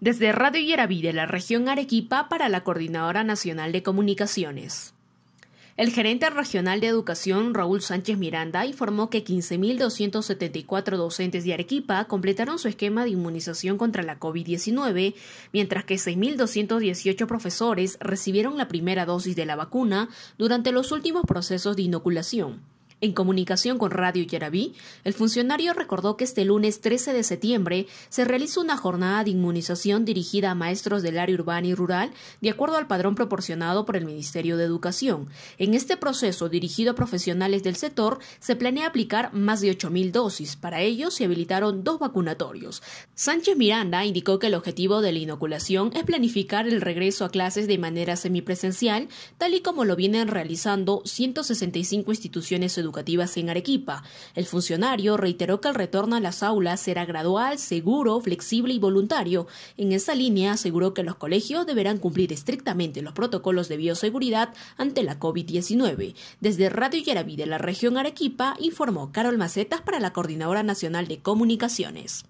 Desde Radio Yeraví de la región Arequipa para la Coordinadora Nacional de Comunicaciones. El gerente regional de educación, Raúl Sánchez Miranda, informó que 15.274 docentes de Arequipa completaron su esquema de inmunización contra la COVID-19, mientras que 6.218 profesores recibieron la primera dosis de la vacuna durante los últimos procesos de inoculación. En comunicación con Radio Yeraví, el funcionario recordó que este lunes 13 de septiembre se realiza una jornada de inmunización dirigida a maestros del área urbana y rural de acuerdo al padrón proporcionado por el Ministerio de Educación. En este proceso dirigido a profesionales del sector se planea aplicar más de 8.000 dosis. Para ello se habilitaron dos vacunatorios. Sánchez Miranda indicó que el objetivo de la inoculación es planificar el regreso a clases de manera semipresencial, tal y como lo vienen realizando 165 instituciones educativas educativas en Arequipa. El funcionario reiteró que el retorno a las aulas será gradual, seguro, flexible y voluntario. En esa línea aseguró que los colegios deberán cumplir estrictamente los protocolos de bioseguridad ante la COVID-19. Desde Radio Yaraví de la región Arequipa informó Carol Macetas para la Coordinadora Nacional de Comunicaciones.